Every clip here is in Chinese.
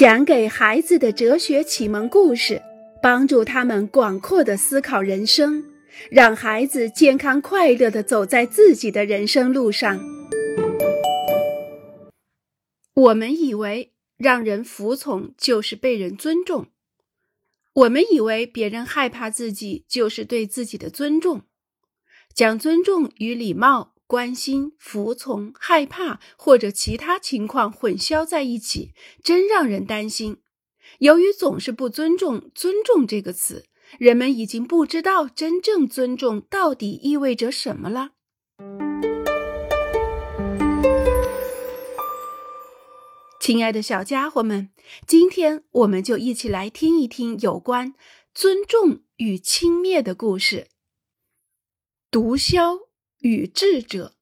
讲给孩子的哲学启蒙故事，帮助他们广阔的思考人生，让孩子健康快乐的走在自己的人生路上。我们以为让人服从就是被人尊重，我们以为别人害怕自己就是对自己的尊重，将尊重与礼貌。关心、服从、害怕或者其他情况混淆在一起，真让人担心。由于总是不尊重“尊重”这个词，人们已经不知道真正尊重到底意味着什么了。亲爱的小家伙们，今天我们就一起来听一听有关尊重与轻蔑的故事。毒枭。与智者，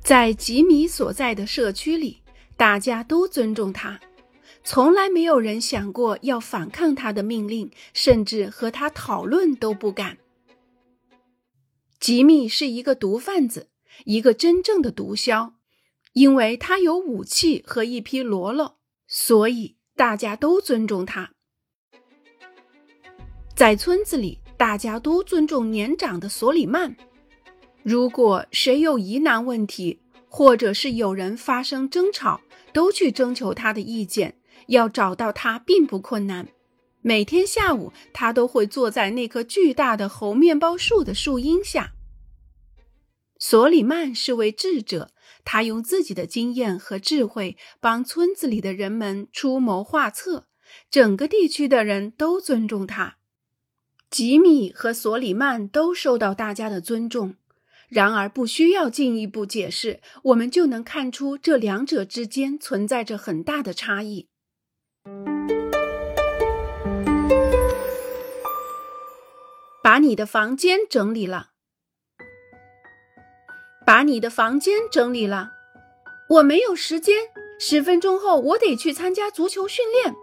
在吉米所在的社区里，大家都尊重他，从来没有人想过要反抗他的命令，甚至和他讨论都不敢。吉米是一个毒贩子，一个真正的毒枭，因为他有武器和一批罗罗，所以大家都尊重他。在村子里。大家都尊重年长的索里曼。如果谁有疑难问题，或者是有人发生争吵，都去征求他的意见。要找到他并不困难。每天下午，他都会坐在那棵巨大的猴面包树的树荫下。索里曼是位智者，他用自己的经验和智慧帮村子里的人们出谋划策。整个地区的人都尊重他。吉米和索里曼都受到大家的尊重，然而不需要进一步解释，我们就能看出这两者之间存在着很大的差异。把你的房间整理了，把你的房间整理了。我没有时间，十分钟后我得去参加足球训练。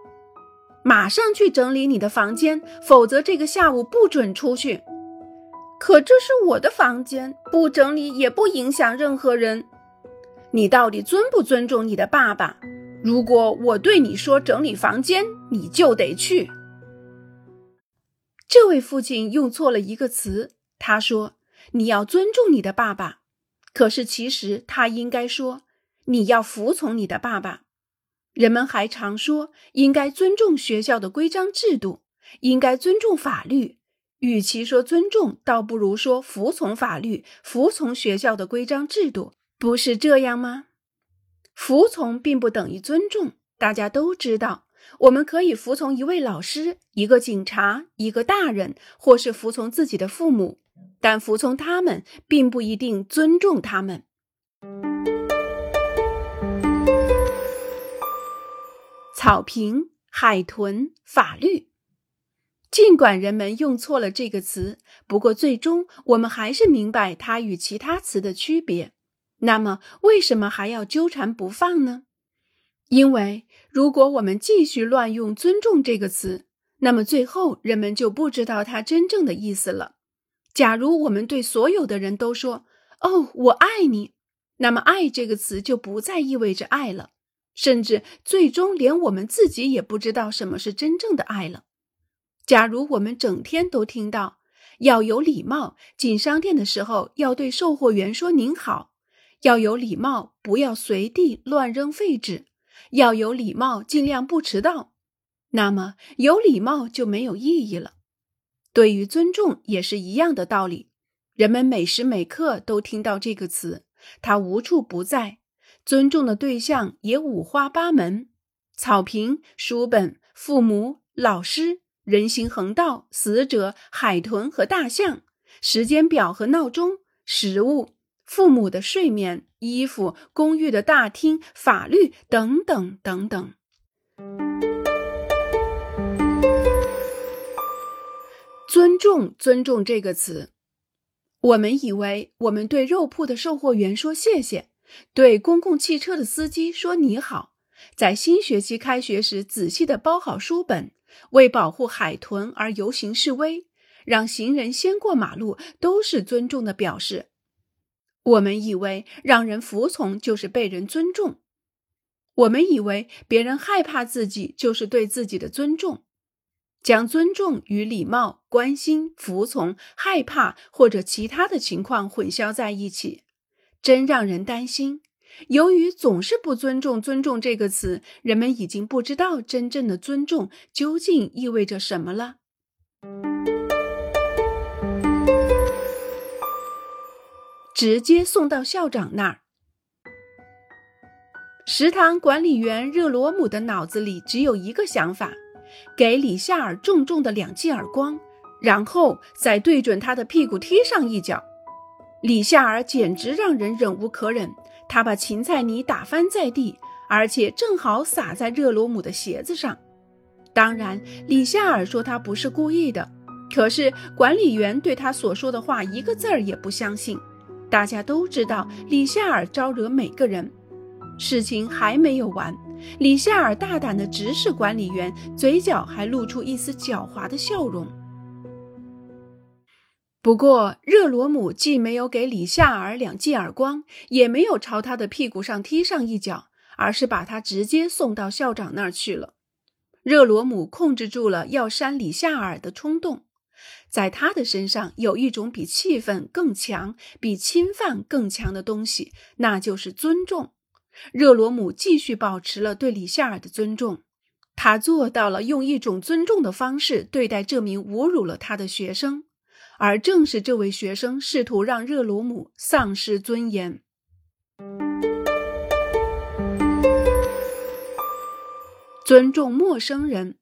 马上去整理你的房间，否则这个下午不准出去。可这是我的房间，不整理也不影响任何人。你到底尊不尊重你的爸爸？如果我对你说整理房间，你就得去。这位父亲用错了一个词，他说你要尊重你的爸爸，可是其实他应该说你要服从你的爸爸。人们还常说应该尊重学校的规章制度，应该尊重法律。与其说尊重，倒不如说服从法律，服从学校的规章制度，不是这样吗？服从并不等于尊重。大家都知道，我们可以服从一位老师、一个警察、一个大人，或是服从自己的父母，但服从他们并不一定尊重他们。草坪、海豚、法律。尽管人们用错了这个词，不过最终我们还是明白它与其他词的区别。那么，为什么还要纠缠不放呢？因为如果我们继续乱用“尊重”这个词，那么最后人们就不知道它真正的意思了。假如我们对所有的人都说“哦，我爱你”，那么“爱”这个词就不再意味着爱了。甚至最终连我们自己也不知道什么是真正的爱了。假如我们整天都听到要有礼貌，进商店的时候要对售货员说“您好”，要有礼貌，不要随地乱扔废纸，要有礼貌，尽量不迟到，那么有礼貌就没有意义了。对于尊重也是一样的道理。人们每时每刻都听到这个词，它无处不在。尊重的对象也五花八门：草坪、书本、父母、老师、人行横道、死者、海豚和大象、时间表和闹钟、食物、父母的睡眠、衣服、公寓的大厅、法律等等等等。尊重，尊重这个词，我们以为我们对肉铺的售货员说谢谢。对公共汽车的司机说：“你好。”在新学期开学时，仔细地包好书本，为保护海豚而游行示威，让行人先过马路，都是尊重的表示。我们以为让人服从就是被人尊重。我们以为别人害怕自己就是对自己的尊重，将尊重与礼貌、关心、服从、害怕或者其他的情况混淆在一起，真让人担心。由于总是不尊重“尊重”这个词，人们已经不知道真正的尊重究竟意味着什么了。直接送到校长那儿。食堂管理员热罗姆的脑子里只有一个想法：给李夏尔重重的两记耳光，然后再对准他的屁股踢上一脚。李夏尔简直让人忍无可忍。他把芹菜泥打翻在地，而且正好洒在热罗姆的鞋子上。当然，李夏尔说他不是故意的，可是管理员对他所说的话一个字儿也不相信。大家都知道李夏尔招惹每个人。事情还没有完，李夏尔大胆地直视管理员，嘴角还露出一丝狡猾的笑容。不过，热罗姆既没有给李夏尔两记耳光，也没有朝他的屁股上踢上一脚，而是把他直接送到校长那儿去了。热罗姆控制住了要扇李夏尔的冲动，在他的身上有一种比气愤更强、比侵犯更强的东西，那就是尊重。热罗姆继续保持了对李夏尔的尊重，他做到了用一种尊重的方式对待这名侮辱了他的学生。而正是这位学生试图让热鲁姆丧失尊严。尊重陌生人。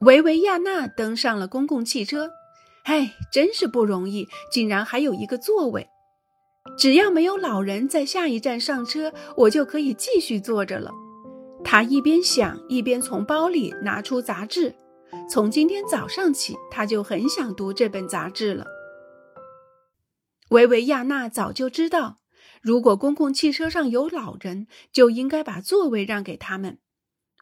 维维亚娜登上了公共汽车，哎，真是不容易，竟然还有一个座位。只要没有老人在下一站上车，我就可以继续坐着了。他一边想，一边从包里拿出杂志。从今天早上起，他就很想读这本杂志了。维维亚娜早就知道，如果公共汽车上有老人，就应该把座位让给他们。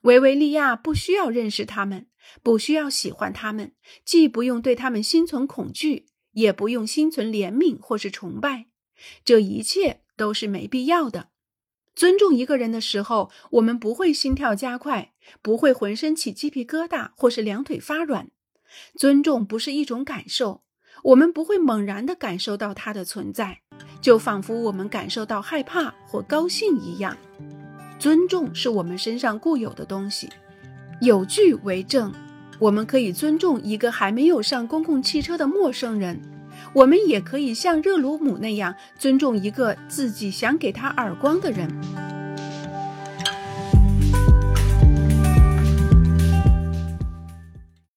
维维利亚不需要认识他们，不需要喜欢他们，既不用对他们心存恐惧，也不用心存怜悯或是崇拜，这一切都是没必要的。尊重一个人的时候，我们不会心跳加快，不会浑身起鸡皮疙瘩，或是两腿发软。尊重不是一种感受，我们不会猛然地感受到它的存在，就仿佛我们感受到害怕或高兴一样。尊重是我们身上固有的东西。有据为证，我们可以尊重一个还没有上公共汽车的陌生人。我们也可以像热鲁姆那样尊重一个自己想给他耳光的人。